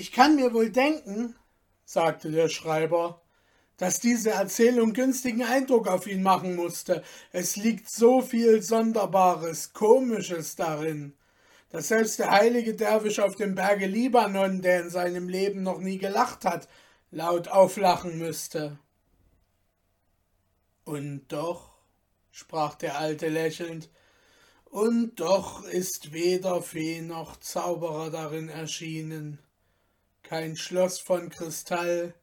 Ich kann mir wohl denken, sagte der Schreiber, dass diese Erzählung günstigen Eindruck auf ihn machen musste. Es liegt so viel Sonderbares, Komisches darin, dass selbst der heilige Derwisch auf dem Berge Libanon, der in seinem Leben noch nie gelacht hat, laut auflachen müsste. Und doch, sprach der Alte lächelnd, und doch ist weder Fee noch Zauberer darin erschienen, kein Schloss von Kristall,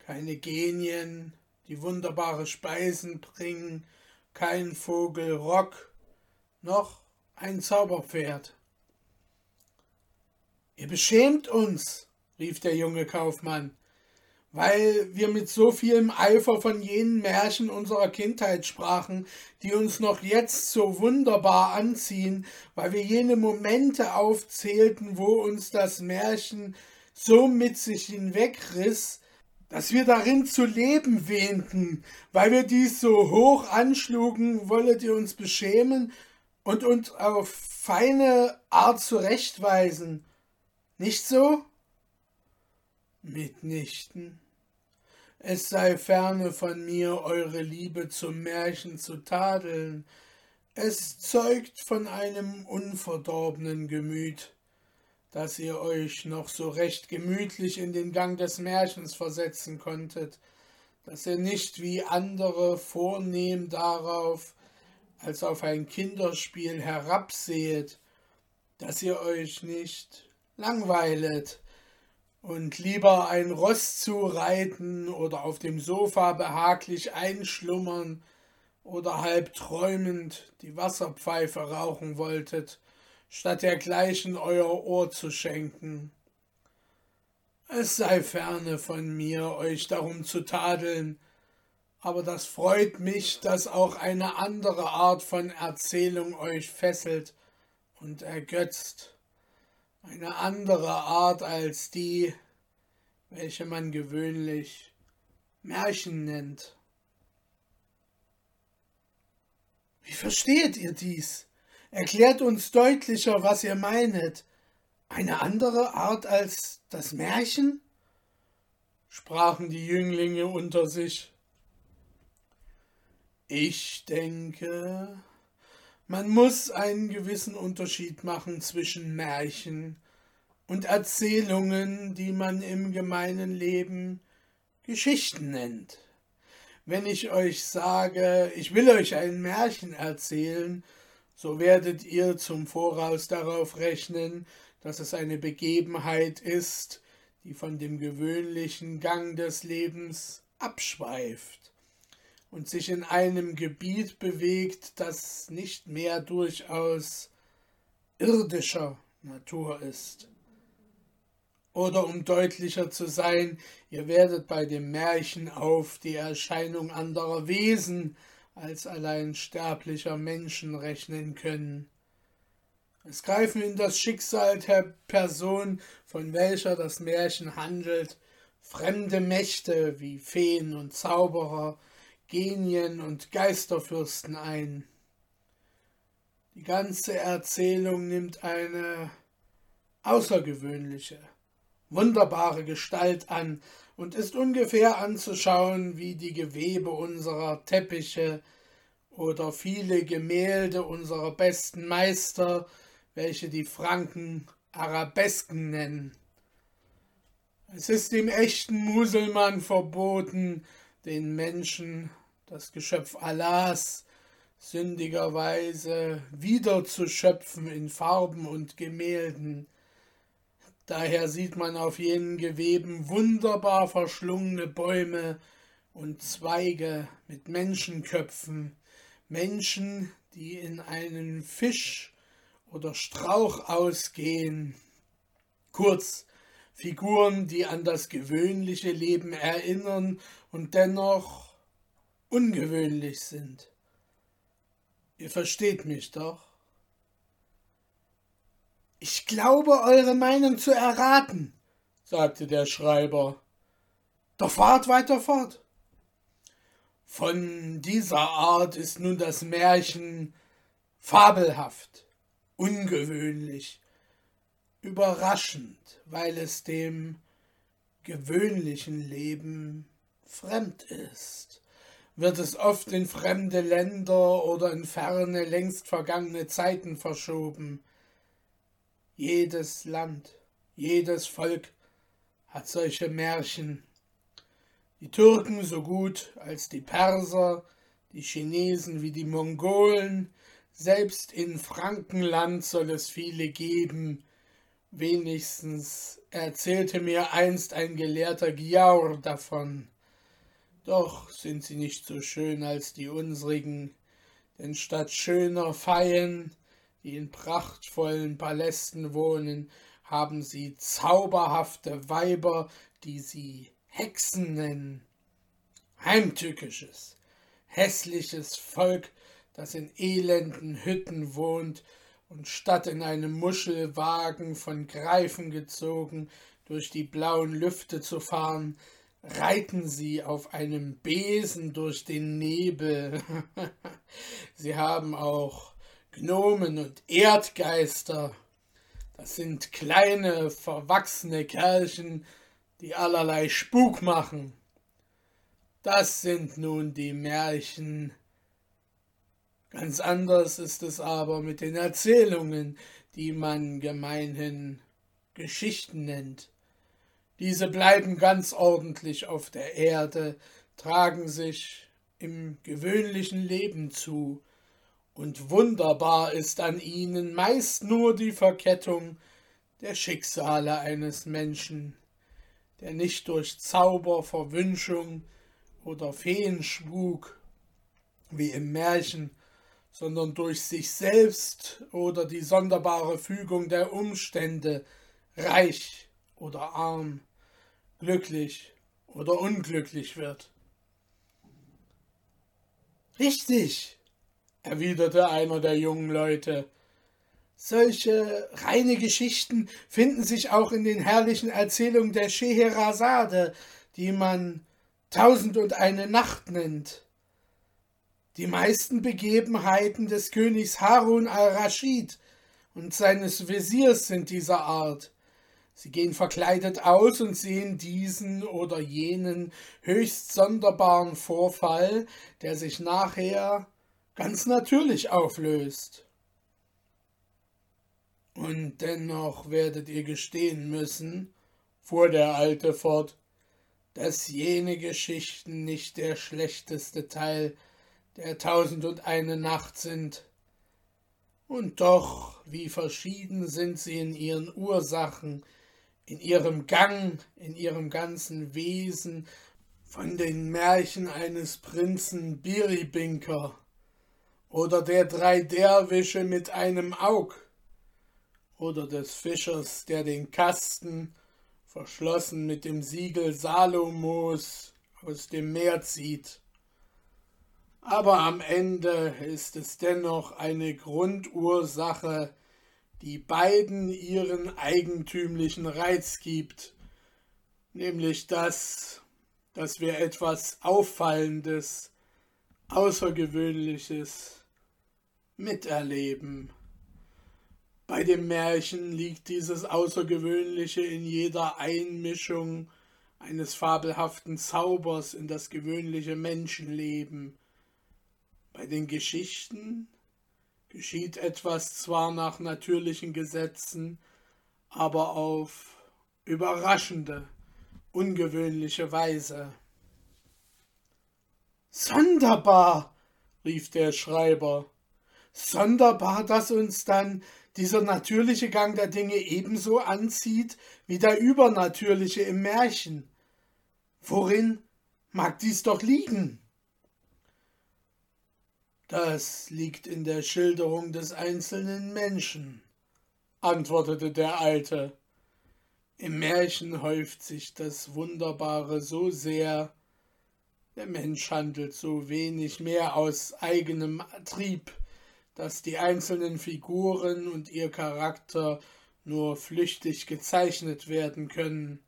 keine Genien, die wunderbare Speisen bringen, kein Vogel Rock, noch ein Zauberpferd. Ihr beschämt uns, rief der junge Kaufmann, weil wir mit so vielem Eifer von jenen Märchen unserer Kindheit sprachen, die uns noch jetzt so wunderbar anziehen, weil wir jene Momente aufzählten, wo uns das Märchen so mit sich hinwegriss, dass wir darin zu leben wähnten, weil wir dies so hoch anschlugen, wollet ihr uns beschämen und uns auf feine Art zurechtweisen. Nicht so? Mitnichten. Es sei ferne von mir, eure Liebe zum Märchen zu tadeln. Es zeugt von einem unverdorbenen Gemüt dass ihr euch noch so recht gemütlich in den Gang des Märchens versetzen konntet, dass ihr nicht wie andere vornehm darauf als auf ein Kinderspiel herabsehet, dass ihr euch nicht langweilet und lieber ein Ross zu reiten oder auf dem Sofa behaglich einschlummern oder halb träumend die Wasserpfeife rauchen wolltet, statt dergleichen euer Ohr zu schenken. Es sei ferne von mir, euch darum zu tadeln, aber das freut mich, dass auch eine andere Art von Erzählung euch fesselt und ergötzt, eine andere Art als die, welche man gewöhnlich Märchen nennt. Wie versteht ihr dies? Erklärt uns deutlicher, was ihr meinet. Eine andere Art als das Märchen? sprachen die Jünglinge unter sich. Ich denke, man muss einen gewissen Unterschied machen zwischen Märchen und Erzählungen, die man im gemeinen Leben Geschichten nennt. Wenn ich euch sage, ich will euch ein Märchen erzählen, so werdet ihr zum Voraus darauf rechnen, dass es eine Begebenheit ist, die von dem gewöhnlichen Gang des Lebens abschweift und sich in einem Gebiet bewegt, das nicht mehr durchaus irdischer Natur ist. Oder um deutlicher zu sein, ihr werdet bei dem Märchen auf die Erscheinung anderer Wesen als allein sterblicher Menschen rechnen können. Es greifen in das Schicksal der Person, von welcher das Märchen handelt, fremde Mächte wie Feen und Zauberer, Genien und Geisterfürsten ein. Die ganze Erzählung nimmt eine außergewöhnliche, wunderbare Gestalt an, und ist ungefähr anzuschauen wie die Gewebe unserer Teppiche oder viele Gemälde unserer besten Meister, welche die Franken Arabesken nennen. Es ist dem echten Muselmann verboten, den Menschen, das Geschöpf Allahs, sündigerweise wiederzuschöpfen in Farben und Gemälden, Daher sieht man auf jenen Geweben wunderbar verschlungene Bäume und Zweige mit Menschenköpfen, Menschen, die in einen Fisch oder Strauch ausgehen, kurz Figuren, die an das gewöhnliche Leben erinnern und dennoch ungewöhnlich sind. Ihr versteht mich doch. Ich glaube, eure Meinung zu erraten, sagte der Schreiber. Doch fahrt weiter fort. Von dieser Art ist nun das Märchen fabelhaft, ungewöhnlich, überraschend, weil es dem gewöhnlichen Leben fremd ist, wird es oft in fremde Länder oder in ferne, längst vergangene Zeiten verschoben. Jedes Land, jedes Volk hat solche Märchen. Die Türken so gut als die Perser, die Chinesen wie die Mongolen, selbst in Frankenland soll es viele geben. Wenigstens erzählte mir einst ein gelehrter Giaur davon. Doch sind sie nicht so schön als die unsrigen, denn statt schöner Feien, die in prachtvollen Palästen wohnen, haben sie zauberhafte Weiber, die sie Hexen nennen. Heimtückisches, hässliches Volk, das in elenden Hütten wohnt und statt in einem Muschelwagen von Greifen gezogen durch die blauen Lüfte zu fahren, reiten sie auf einem Besen durch den Nebel. sie haben auch Gnomen und Erdgeister. Das sind kleine, verwachsene Kerlchen, die allerlei Spuk machen. Das sind nun die Märchen Ganz anders ist es aber mit den Erzählungen, die man gemeinhin Geschichten nennt. Diese bleiben ganz ordentlich auf der Erde, tragen sich im gewöhnlichen Leben zu, und wunderbar ist an ihnen meist nur die Verkettung der Schicksale eines Menschen, der nicht durch Zauber, Verwünschung oder Feenspuk wie im Märchen sondern durch sich selbst oder die sonderbare Fügung der Umstände, reich oder arm, glücklich oder unglücklich wird. Richtig, erwiderte einer der jungen Leute. Solche reine Geschichten finden sich auch in den herrlichen Erzählungen der Scheherazade, die man Tausend und eine Nacht nennt. Die meisten Begebenheiten des Königs Harun al-Raschid und seines Wesirs sind dieser Art. Sie gehen verkleidet aus und sehen diesen oder jenen höchst sonderbaren Vorfall, der sich nachher ganz natürlich auflöst. Und dennoch werdet ihr gestehen müssen, fuhr der Alte fort, dass jene Geschichten nicht der schlechteste Teil der tausend und eine Nacht sind. Und doch, wie verschieden sind sie in ihren Ursachen, in ihrem Gang, in ihrem ganzen Wesen, von den Märchen eines Prinzen Biribinker oder der drei Derwische mit einem Aug. Oder des Fischers, der den Kasten, verschlossen mit dem Siegel Salomos, aus dem Meer zieht. Aber am Ende ist es dennoch eine Grundursache, die beiden ihren eigentümlichen Reiz gibt, nämlich das, dass wir etwas Auffallendes, Außergewöhnliches miterleben. Bei dem Märchen liegt dieses Außergewöhnliche in jeder Einmischung eines fabelhaften Zaubers in das gewöhnliche Menschenleben, bei den Geschichten geschieht etwas zwar nach natürlichen Gesetzen, aber auf überraschende, ungewöhnliche Weise. Sonderbar, rief der Schreiber, sonderbar, dass uns dann dieser natürliche Gang der Dinge ebenso anzieht wie der übernatürliche im Märchen. Worin mag dies doch liegen? Das liegt in der Schilderung des einzelnen Menschen, antwortete der Alte. Im Märchen häuft sich das Wunderbare so sehr, der Mensch handelt so wenig mehr aus eigenem Trieb, dass die einzelnen Figuren und ihr Charakter nur flüchtig gezeichnet werden können.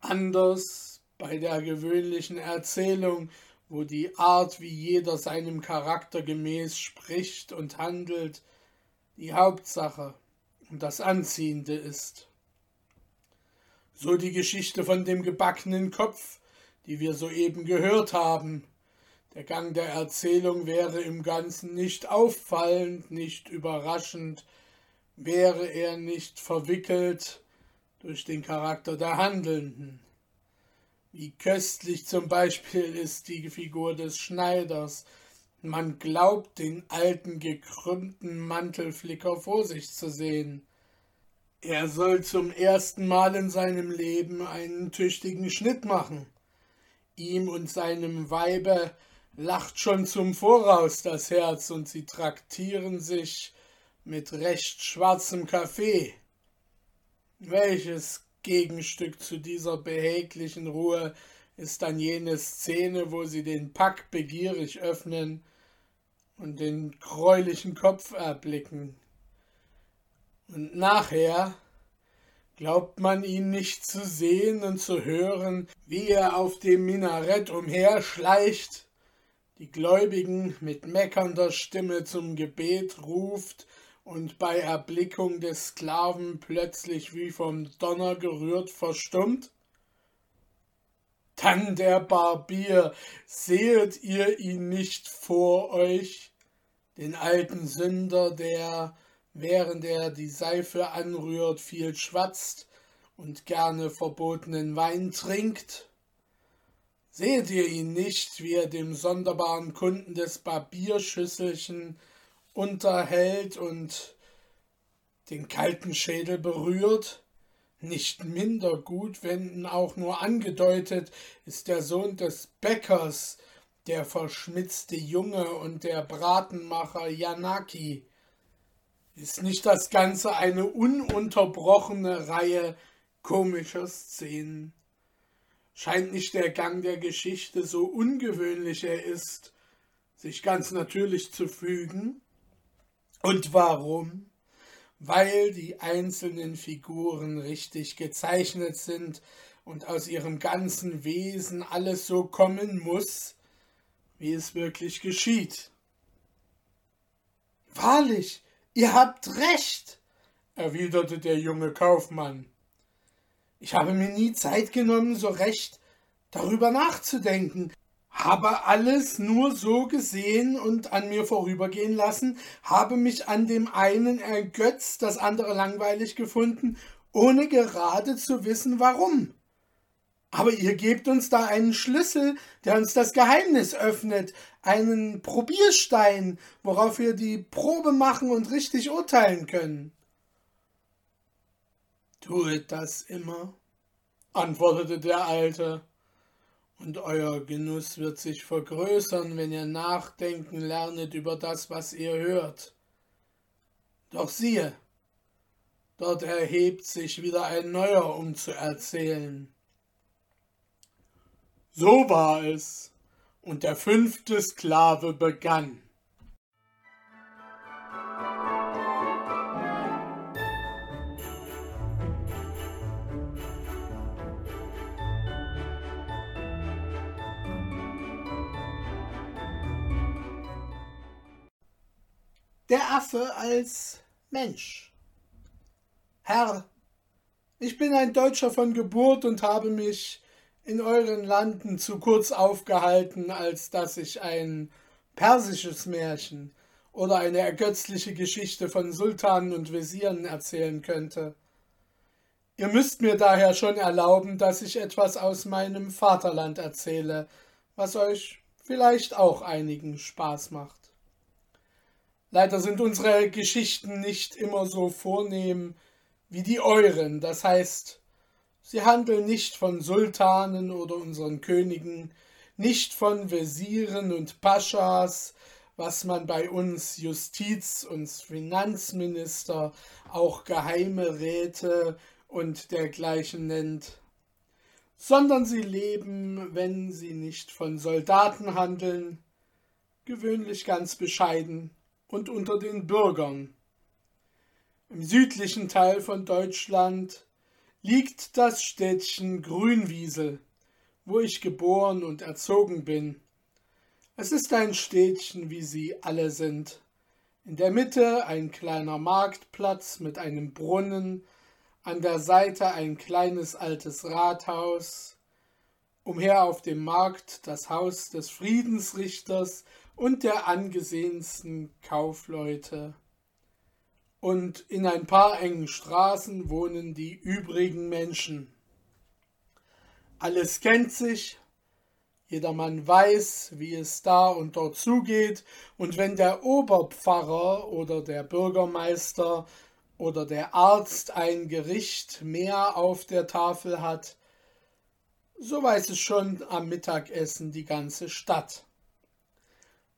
Anders bei der gewöhnlichen Erzählung wo die Art, wie jeder seinem Charakter gemäß spricht und handelt, die Hauptsache und das Anziehende ist. So die Geschichte von dem gebackenen Kopf, die wir soeben gehört haben. Der Gang der Erzählung wäre im Ganzen nicht auffallend, nicht überraschend, wäre er nicht verwickelt durch den Charakter der Handelnden. Wie köstlich zum Beispiel ist die Figur des Schneiders. Man glaubt, den alten gekrümmten Mantelflicker vor sich zu sehen. Er soll zum ersten Mal in seinem Leben einen tüchtigen Schnitt machen. Ihm und seinem Weibe lacht schon zum Voraus das Herz und sie traktieren sich mit recht schwarzem Kaffee. Welches Gegenstück zu dieser behäglichen Ruhe ist dann jene Szene, wo sie den Pack begierig öffnen und den gräulichen Kopf erblicken. Und nachher glaubt man ihn nicht zu sehen und zu hören, wie er auf dem Minarett umherschleicht, die Gläubigen mit meckernder Stimme zum Gebet ruft und bei Erblickung des Sklaven plötzlich wie vom Donner gerührt verstummt? Dann der Barbier, sehet ihr ihn nicht vor euch, den alten Sünder, der, während er die Seife anrührt, viel schwatzt und gerne verbotenen Wein trinkt? Seht ihr ihn nicht, wie er dem sonderbaren Kunden des Barbierschüsselchen unterhält und den kalten Schädel berührt. Nicht minder gut, wenn auch nur angedeutet, ist der Sohn des Bäckers, der verschmitzte Junge und der Bratenmacher Yanaki. Ist nicht das Ganze eine ununterbrochene Reihe komischer Szenen? Scheint nicht der Gang der Geschichte, so ungewöhnlich er ist, sich ganz natürlich zu fügen? Und warum? Weil die einzelnen Figuren richtig gezeichnet sind und aus ihrem ganzen Wesen alles so kommen muss, wie es wirklich geschieht. Wahrlich, ihr habt recht, erwiderte der junge Kaufmann. Ich habe mir nie Zeit genommen, so recht darüber nachzudenken, habe alles nur so gesehen und an mir vorübergehen lassen, habe mich an dem einen ergötzt, das andere langweilig gefunden, ohne gerade zu wissen warum. Aber ihr gebt uns da einen Schlüssel, der uns das Geheimnis öffnet, einen Probierstein, worauf wir die Probe machen und richtig urteilen können. Tuet das immer, antwortete der Alte und euer Genuss wird sich vergrößern, wenn ihr nachdenken lernet über das, was ihr hört. Doch siehe, dort erhebt sich wieder ein neuer, um zu erzählen. So war es, und der fünfte Sklave begann. Der Affe als Mensch. Herr, ich bin ein Deutscher von Geburt und habe mich in euren Landen zu kurz aufgehalten, als dass ich ein persisches Märchen oder eine ergötzliche Geschichte von Sultanen und Wesiren erzählen könnte. Ihr müsst mir daher schon erlauben, dass ich etwas aus meinem Vaterland erzähle, was euch vielleicht auch einigen Spaß macht. Leider sind unsere Geschichten nicht immer so vornehm wie die euren. Das heißt, sie handeln nicht von Sultanen oder unseren Königen, nicht von Wesiren und Paschas, was man bei uns Justiz- und Finanzminister, auch geheime Räte und dergleichen nennt, sondern sie leben, wenn sie nicht von Soldaten handeln, gewöhnlich ganz bescheiden und unter den Bürgern. Im südlichen Teil von Deutschland liegt das Städtchen Grünwiesel, wo ich geboren und erzogen bin. Es ist ein Städtchen, wie sie alle sind, In der Mitte ein kleiner Marktplatz mit einem Brunnen, an der Seite ein kleines altes Rathaus, umher auf dem Markt das Haus des Friedensrichters und der angesehensten Kaufleute. Und in ein paar engen Straßen wohnen die übrigen Menschen. Alles kennt sich, jedermann weiß, wie es da und dort zugeht, und wenn der Oberpfarrer oder der Bürgermeister oder der Arzt ein Gericht mehr auf der Tafel hat, so weiß es schon am Mittagessen die ganze Stadt.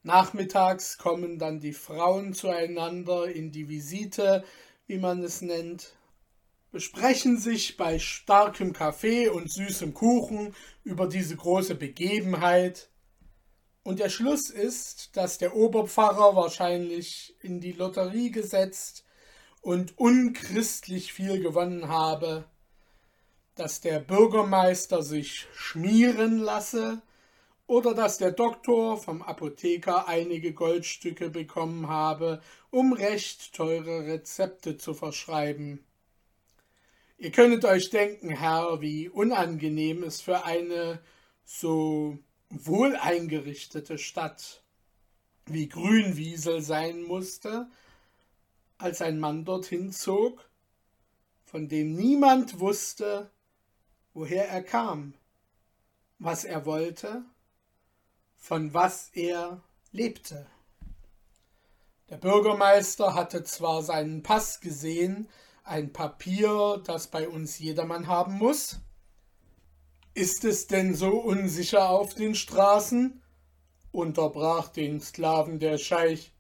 Nachmittags kommen dann die Frauen zueinander in die Visite, wie man es nennt, besprechen sich bei starkem Kaffee und süßem Kuchen über diese große Begebenheit. Und der Schluss ist, dass der Oberpfarrer wahrscheinlich in die Lotterie gesetzt und unchristlich viel gewonnen habe, dass der Bürgermeister sich schmieren lasse oder dass der Doktor vom Apotheker einige Goldstücke bekommen habe, um recht teure Rezepte zu verschreiben. Ihr könnet euch denken, Herr, wie unangenehm es für eine so wohl eingerichtete Stadt wie Grünwiesel sein musste, als ein Mann dorthin zog, von dem niemand wusste, woher er kam, was er wollte, von was er lebte. Der Bürgermeister hatte zwar seinen Pass gesehen, ein Papier, das bei uns jedermann haben muss? Ist es denn so unsicher auf den Straßen? unterbrach den Sklaven der Scheich,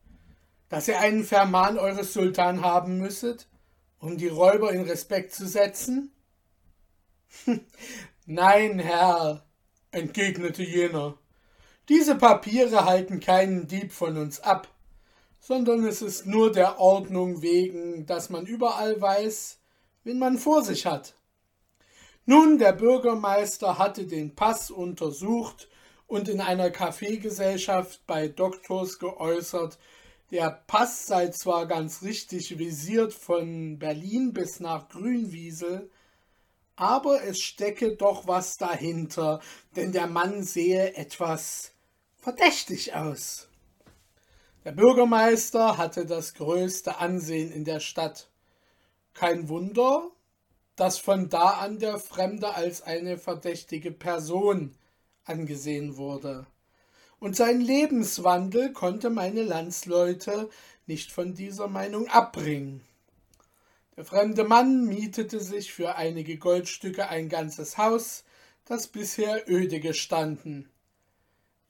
dass ihr einen Vermahn eures Sultan haben müsset, um die Räuber in Respekt zu setzen? Nein, Herr, entgegnete jener, diese Papiere halten keinen Dieb von uns ab sondern es ist nur der Ordnung wegen, dass man überall weiß, wen man vor sich hat. Nun, der Bürgermeister hatte den Pass untersucht und in einer Kaffeegesellschaft bei Doktors geäußert, der Pass sei zwar ganz richtig visiert von Berlin bis nach Grünwiesel, aber es stecke doch was dahinter, denn der Mann sehe etwas verdächtig aus. Der Bürgermeister hatte das größte Ansehen in der Stadt. Kein Wunder, dass von da an der Fremde als eine verdächtige Person angesehen wurde. Und sein Lebenswandel konnte meine Landsleute nicht von dieser Meinung abbringen. Der fremde Mann mietete sich für einige Goldstücke ein ganzes Haus, das bisher öde gestanden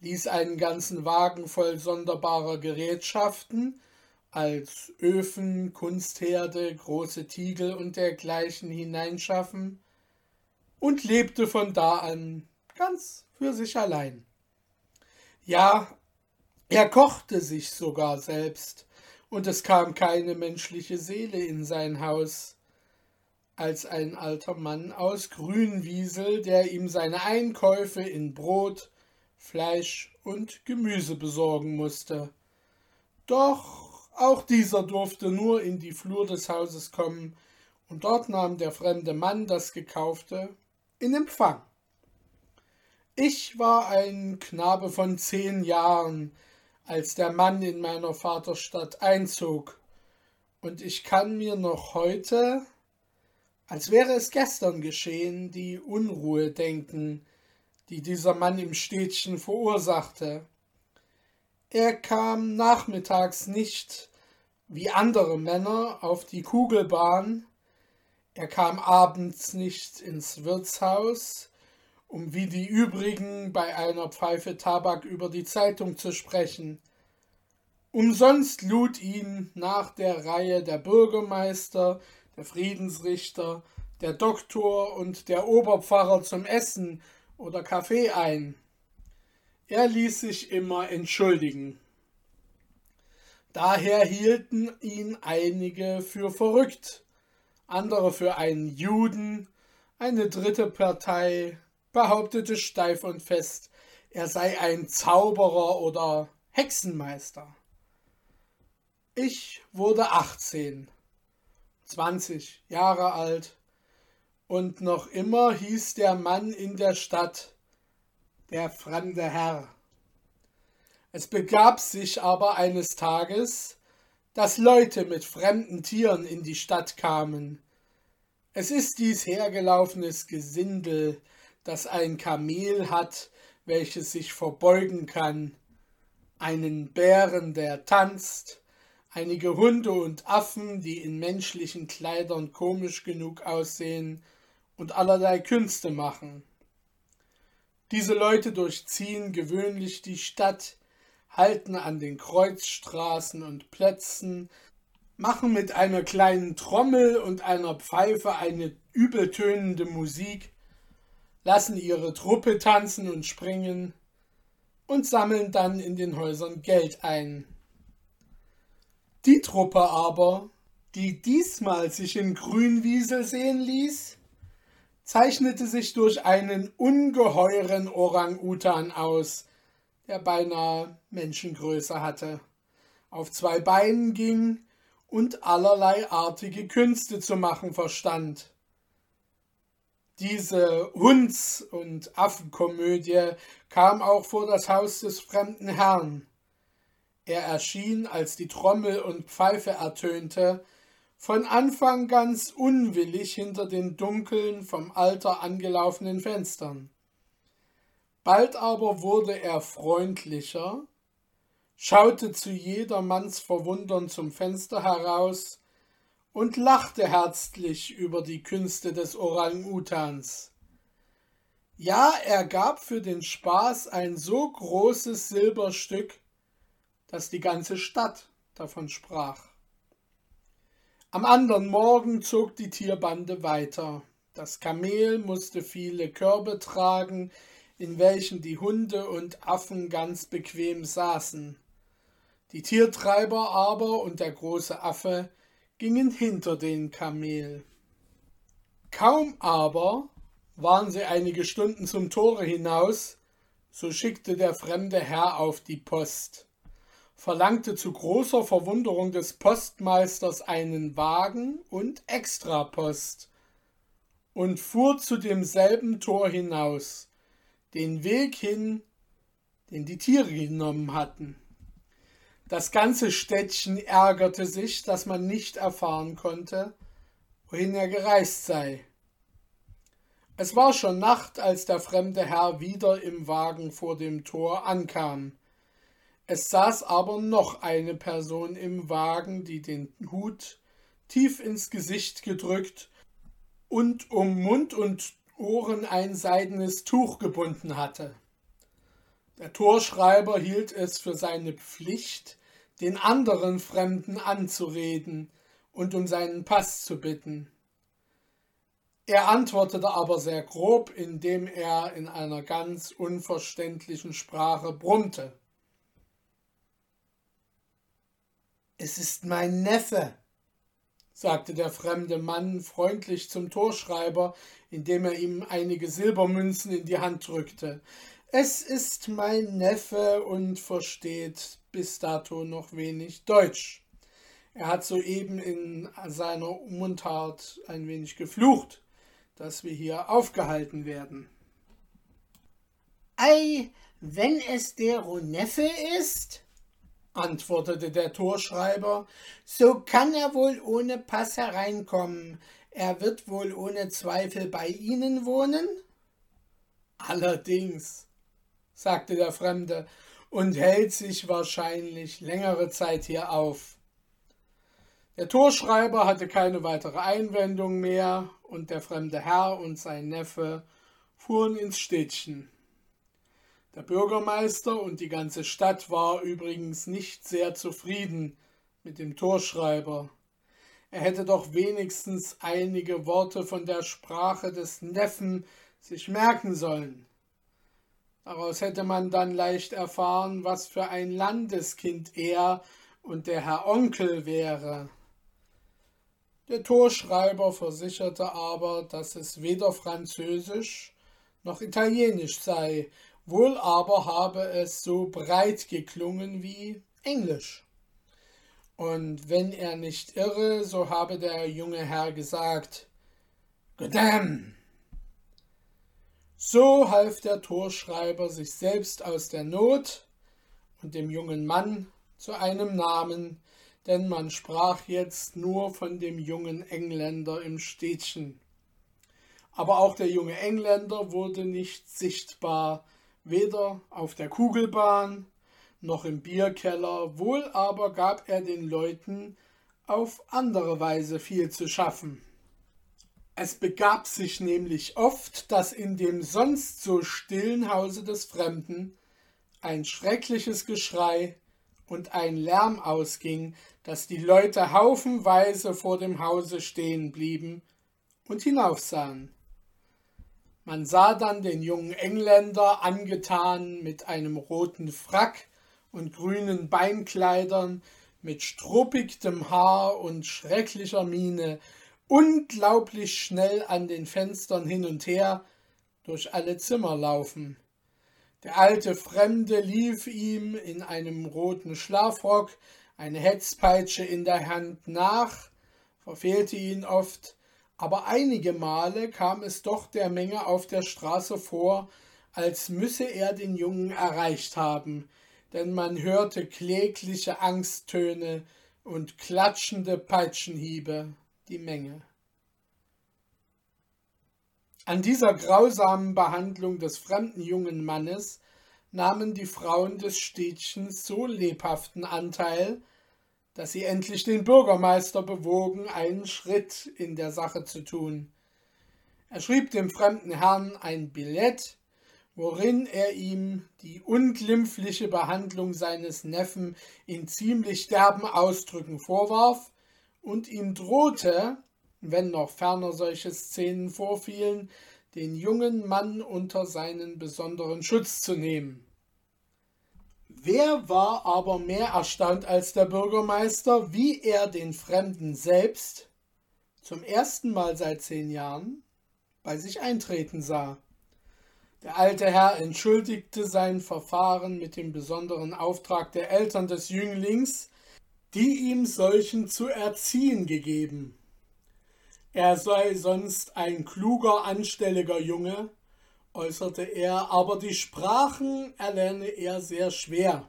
ließ einen ganzen Wagen voll sonderbarer Gerätschaften als Öfen, Kunstherde, große Tiegel und dergleichen hineinschaffen und lebte von da an ganz für sich allein. Ja, er kochte sich sogar selbst, und es kam keine menschliche Seele in sein Haus, als ein alter Mann aus Grünwiesel, der ihm seine Einkäufe in Brot, Fleisch und Gemüse besorgen musste. Doch auch dieser durfte nur in die Flur des Hauses kommen, und dort nahm der fremde Mann das Gekaufte in Empfang. Ich war ein Knabe von zehn Jahren, als der Mann in meiner Vaterstadt einzog, und ich kann mir noch heute, als wäre es gestern geschehen, die Unruhe denken, die dieser Mann im Städtchen verursachte. Er kam nachmittags nicht wie andere Männer auf die Kugelbahn, er kam abends nicht ins Wirtshaus, um wie die übrigen bei einer Pfeife Tabak über die Zeitung zu sprechen. Umsonst lud ihn nach der Reihe der Bürgermeister, der Friedensrichter, der Doktor und der Oberpfarrer zum Essen oder Kaffee ein. Er ließ sich immer entschuldigen. Daher hielten ihn einige für verrückt, andere für einen Juden, eine dritte Partei behauptete steif und fest, er sei ein Zauberer oder Hexenmeister. Ich wurde 18, 20 Jahre alt, und noch immer hieß der Mann in der Stadt der fremde Herr. Es begab sich aber eines Tages, dass Leute mit fremden Tieren in die Stadt kamen. Es ist dies hergelaufenes Gesindel, das ein Kamel hat, welches sich verbeugen kann, einen Bären, der tanzt, einige Hunde und Affen, die in menschlichen Kleidern komisch genug aussehen und allerlei Künste machen. Diese Leute durchziehen gewöhnlich die Stadt, halten an den Kreuzstraßen und Plätzen, machen mit einer kleinen Trommel und einer Pfeife eine übeltönende Musik, lassen ihre Truppe tanzen und springen und sammeln dann in den Häusern Geld ein. Die Truppe aber, die diesmal sich in Grünwiesel sehen ließ, zeichnete sich durch einen ungeheuren Orang-Utan aus, der beinahe Menschengröße hatte, auf zwei Beinen ging und allerlei artige Künste zu machen verstand. Diese Hunds- und Affenkomödie kam auch vor das Haus des fremden Herrn. Er erschien, als die Trommel und Pfeife ertönte, von Anfang ganz unwillig hinter den dunklen, vom Alter angelaufenen Fenstern. Bald aber wurde er freundlicher, schaute zu jedermanns Verwundern zum Fenster heraus und lachte herzlich über die Künste des Orang-Utans. Ja, er gab für den Spaß ein so großes Silberstück, dass die ganze Stadt davon sprach. Am anderen Morgen zog die Tierbande weiter. Das Kamel musste viele Körbe tragen, in welchen die Hunde und Affen ganz bequem saßen. Die Tiertreiber aber und der große Affe gingen hinter den Kamel. Kaum aber waren sie einige Stunden zum Tore hinaus, so schickte der fremde Herr auf die Post, verlangte zu großer Verwunderung des Postmeisters einen Wagen und Extrapost und fuhr zu demselben Tor hinaus, den Weg hin, den die Tiere genommen hatten. Das ganze Städtchen ärgerte sich, dass man nicht erfahren konnte, wohin er gereist sei. Es war schon Nacht, als der fremde Herr wieder im Wagen vor dem Tor ankam. Es saß aber noch eine Person im Wagen, die den Hut tief ins Gesicht gedrückt und um Mund und Ohren ein seidenes Tuch gebunden hatte. Der Torschreiber hielt es für seine Pflicht, den anderen Fremden anzureden und um seinen Pass zu bitten. Er antwortete aber sehr grob, indem er in einer ganz unverständlichen Sprache brummte. Es ist mein Neffe, sagte der fremde Mann freundlich zum Torschreiber, indem er ihm einige Silbermünzen in die Hand drückte. Es ist mein Neffe und versteht bis dato noch wenig Deutsch. Er hat soeben in seiner Mundart ein wenig geflucht, dass wir hier aufgehalten werden. Ei, wenn es der Neffe ist, antwortete der Torschreiber, so kann er wohl ohne Pass hereinkommen. Er wird wohl ohne Zweifel bei Ihnen wohnen? Allerdings, sagte der Fremde, und hält sich wahrscheinlich längere Zeit hier auf. Der Torschreiber hatte keine weitere Einwendung mehr, und der fremde Herr und sein Neffe fuhren ins Städtchen. Der Bürgermeister und die ganze Stadt war übrigens nicht sehr zufrieden mit dem Torschreiber. Er hätte doch wenigstens einige Worte von der Sprache des Neffen sich merken sollen. Daraus hätte man dann leicht erfahren, was für ein Landeskind er und der Herr Onkel wäre. Der Torschreiber versicherte aber, dass es weder Französisch noch Italienisch sei, wohl aber habe es so breit geklungen wie Englisch. und wenn er nicht irre, so habe der junge Herr gesagt, Goddamn! So half der Torschreiber sich selbst aus der Not und dem jungen Mann zu einem Namen, denn man sprach jetzt nur von dem jungen Engländer im Städtchen. Aber auch der junge Engländer wurde nicht sichtbar, weder auf der Kugelbahn noch im Bierkeller, wohl aber gab er den Leuten auf andere Weise viel zu schaffen. Es begab sich nämlich oft, dass in dem sonst so stillen Hause des Fremden ein schreckliches Geschrei und ein Lärm ausging, dass die Leute haufenweise vor dem Hause stehen blieben und hinaufsahen. Man sah dann den jungen Engländer angetan mit einem roten Frack und grünen Beinkleidern, mit struppigtem Haar und schrecklicher Miene, unglaublich schnell an den Fenstern hin und her durch alle Zimmer laufen. Der alte Fremde lief ihm in einem roten Schlafrock, eine Hetzpeitsche in der Hand nach, verfehlte ihn oft, aber einige Male kam es doch der Menge auf der Straße vor, als müsse er den Jungen erreicht haben, denn man hörte klägliche Angsttöne und klatschende Peitschenhiebe die Menge. An dieser grausamen Behandlung des fremden jungen Mannes nahmen die Frauen des Städtchens so lebhaften Anteil, dass sie endlich den Bürgermeister bewogen, einen Schritt in der Sache zu tun. Er schrieb dem fremden Herrn ein Billett, worin er ihm die unglimpfliche Behandlung seines Neffen in ziemlich derben Ausdrücken vorwarf und ihm drohte, wenn noch ferner solche Szenen vorfielen, den jungen Mann unter seinen besonderen Schutz zu nehmen. Wer war aber mehr erstaunt als der Bürgermeister, wie er den Fremden selbst zum ersten Mal seit zehn Jahren bei sich eintreten sah. Der alte Herr entschuldigte sein Verfahren mit dem besonderen Auftrag der Eltern des Jünglings, die ihm solchen zu erziehen gegeben. Er sei sonst ein kluger, anstelliger Junge, äußerte er, aber die Sprachen erlerne er sehr schwer.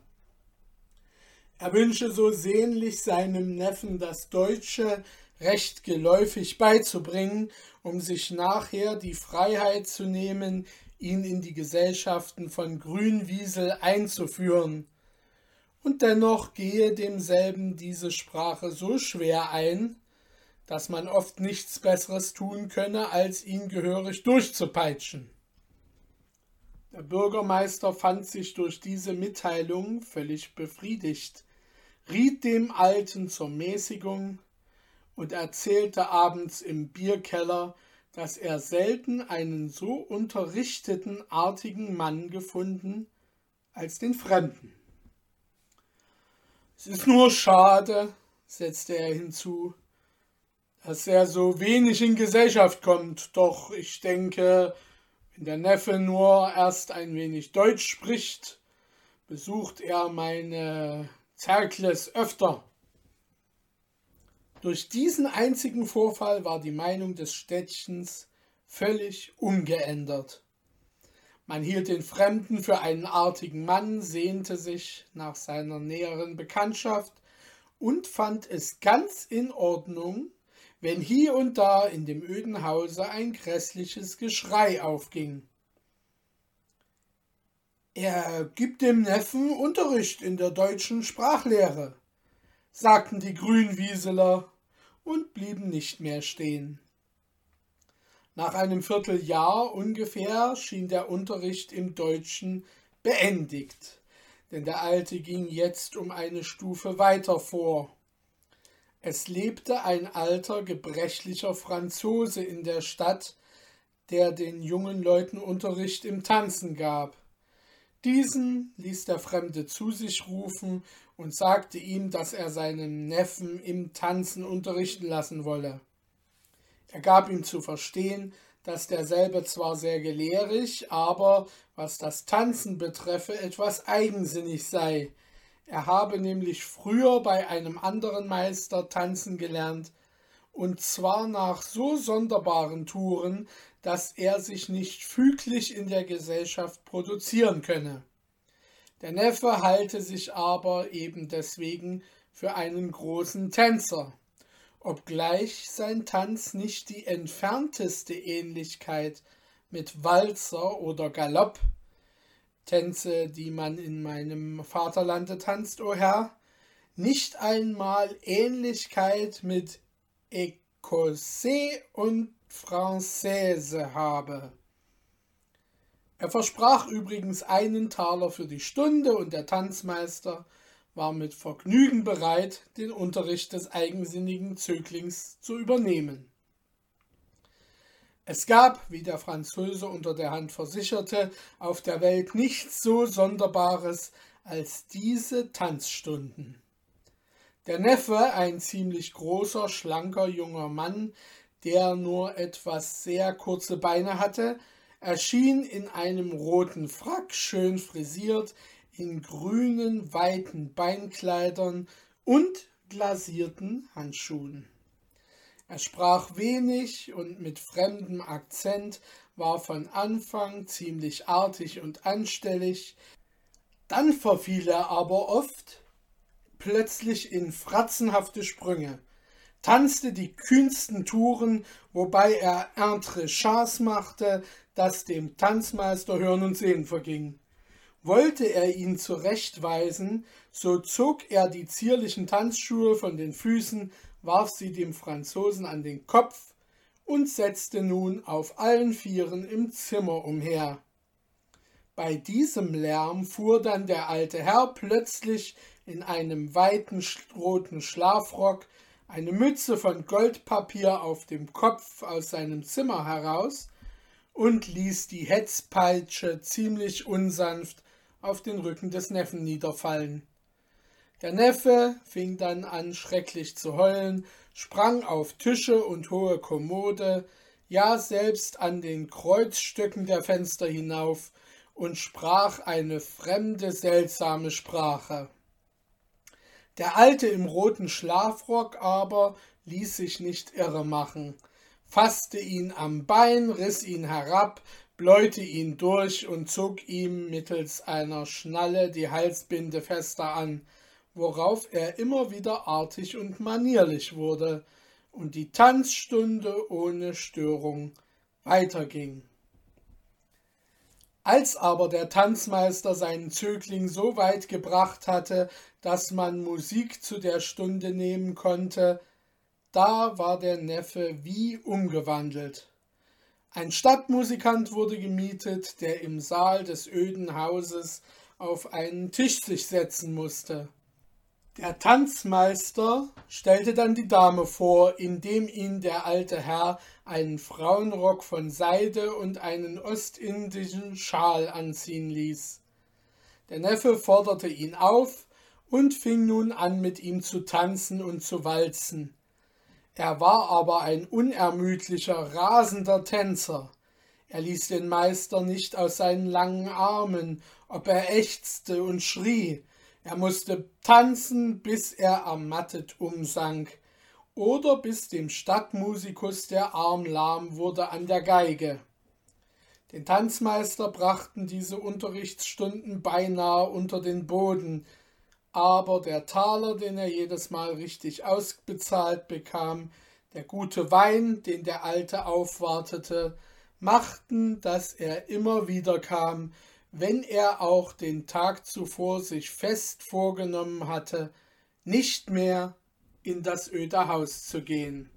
Er wünsche so sehnlich seinem Neffen das Deutsche recht geläufig beizubringen, um sich nachher die Freiheit zu nehmen, ihn in die Gesellschaften von Grünwiesel einzuführen. Und dennoch gehe demselben diese Sprache so schwer ein, dass man oft nichts Besseres tun könne, als ihn gehörig durchzupeitschen. Der Bürgermeister fand sich durch diese Mitteilung völlig befriedigt, riet dem Alten zur Mäßigung und erzählte abends im Bierkeller, dass er selten einen so unterrichteten, artigen Mann gefunden als den Fremden. Es ist nur schade, setzte er hinzu, dass er so wenig in Gesellschaft kommt, doch ich denke, der Neffe nur erst ein wenig Deutsch spricht, besucht er meine Zerkles öfter. Durch diesen einzigen Vorfall war die Meinung des Städtchens völlig ungeändert. Man hielt den Fremden für einen artigen Mann, sehnte sich nach seiner näheren Bekanntschaft und fand es ganz in Ordnung, wenn hier und da in dem öden Hause ein grässliches Geschrei aufging. Er gibt dem Neffen Unterricht in der deutschen Sprachlehre, sagten die Grünwieseler und blieben nicht mehr stehen. Nach einem Vierteljahr ungefähr schien der Unterricht im Deutschen beendigt, denn der Alte ging jetzt um eine Stufe weiter vor es lebte ein alter, gebrechlicher Franzose in der Stadt, der den jungen Leuten Unterricht im Tanzen gab. Diesen ließ der Fremde zu sich rufen und sagte ihm, dass er seinen Neffen im Tanzen unterrichten lassen wolle. Er gab ihm zu verstehen, dass derselbe zwar sehr gelehrig, aber was das Tanzen betreffe, etwas eigensinnig sei, Er habe nämlich früher bei einem anderen Meister tanzen gelernt, und zwar nach so sonderbaren Touren, dass er sich nicht füglich in der Gesellschaft produzieren könne. Der Neffe halte sich aber eben deswegen für einen großen Tänzer, obgleich sein Tanz nicht die entfernteste Ähnlichkeit mit Walzer oder Galopp, Tänze, die man in meinem Vaterlande tanzt, o oh Herr, nicht einmal Ähnlichkeit mit Écossais und Française habe. Er versprach übrigens einen Taler für die Stunde und der Tanzmeister war mit Vergnügen bereit, den Unterricht des eigensinnigen Zöglings zu übernehmen. Es gab, wie der Franzose unter der Hand versicherte, auf der Welt nichts so Sonderbares als diese Tanzstunden. Der Neffe, ein ziemlich großer, schlanker junger Mann, der nur etwas sehr kurze Beine hatte, erschien in einem roten Frack, schön frisiert, in grünen, weiten Beinkleidern und glasierten Handschuhen. Er sprach wenig und mit fremdem Akzent, war von Anfang ziemlich artig und anstellig, dann verfiel er aber oft plötzlich in fratzenhafte Sprünge, tanzte die kühnsten Touren, wobei er Entrechats machte, dass dem Tanzmeister Hören und Sehen verging. Wollte er ihn zurechtweisen, so zog er die zierlichen Tanzschuhe von den Füßen, warf sie dem Franzosen an den Kopf und setzte nun auf allen Vieren im Zimmer umher. Bei diesem Lärm fuhr dann der alte Herr plötzlich in einem weiten roten Schlafrock eine Mütze von Goldpapier auf dem Kopf aus seinem Zimmer heraus und ließ die Hetzpeitsche ziemlich unsanft auf den Rücken des Neffen niederfallen. Der Neffe fing dann an schrecklich zu heulen, sprang auf Tische und hohe Kommode, ja selbst an den Kreuzstöcken der Fenster hinauf und sprach eine fremde, seltsame Sprache. Der Alte im roten Schlafrock aber ließ sich nicht irre machen, fasste ihn am Bein, riß ihn herab, bläute ihn durch und zog ihm mittels einer Schnalle die Halsbinde fester an, worauf er immer wieder artig und manierlich wurde und die Tanzstunde ohne Störung weiterging. Als aber der Tanzmeister seinen Zögling so weit gebracht hatte, dass man Musik zu der Stunde nehmen konnte, da war der Neffe wie umgewandelt. Ein Stadtmusikant wurde gemietet, der im Saal des öden Hauses auf einen Tisch sich setzen musste. Der Tanzmeister stellte dann die Dame vor, indem ihn der alte Herr einen Frauenrock von Seide und einen ostindischen Schal anziehen ließ. Der Neffe forderte ihn auf und fing nun an, mit ihm zu tanzen und zu walzen. Er war aber ein unermüdlicher, rasender Tänzer. Er ließ den Meister nicht aus seinen langen Armen, ob er ächzte und schrie, er musste tanzen, bis er ermattet umsank, oder bis dem Stadtmusikus der Arm lahm wurde an der Geige. Den Tanzmeister brachten diese Unterrichtsstunden beinahe unter den Boden, aber der Taler, den er jedes Mal richtig ausbezahlt bekam, der gute Wein, den der Alte aufwartete, machten, dass er immer wieder kam, wenn er auch den Tag zuvor sich fest vorgenommen hatte, nicht mehr in das öde Haus zu gehen.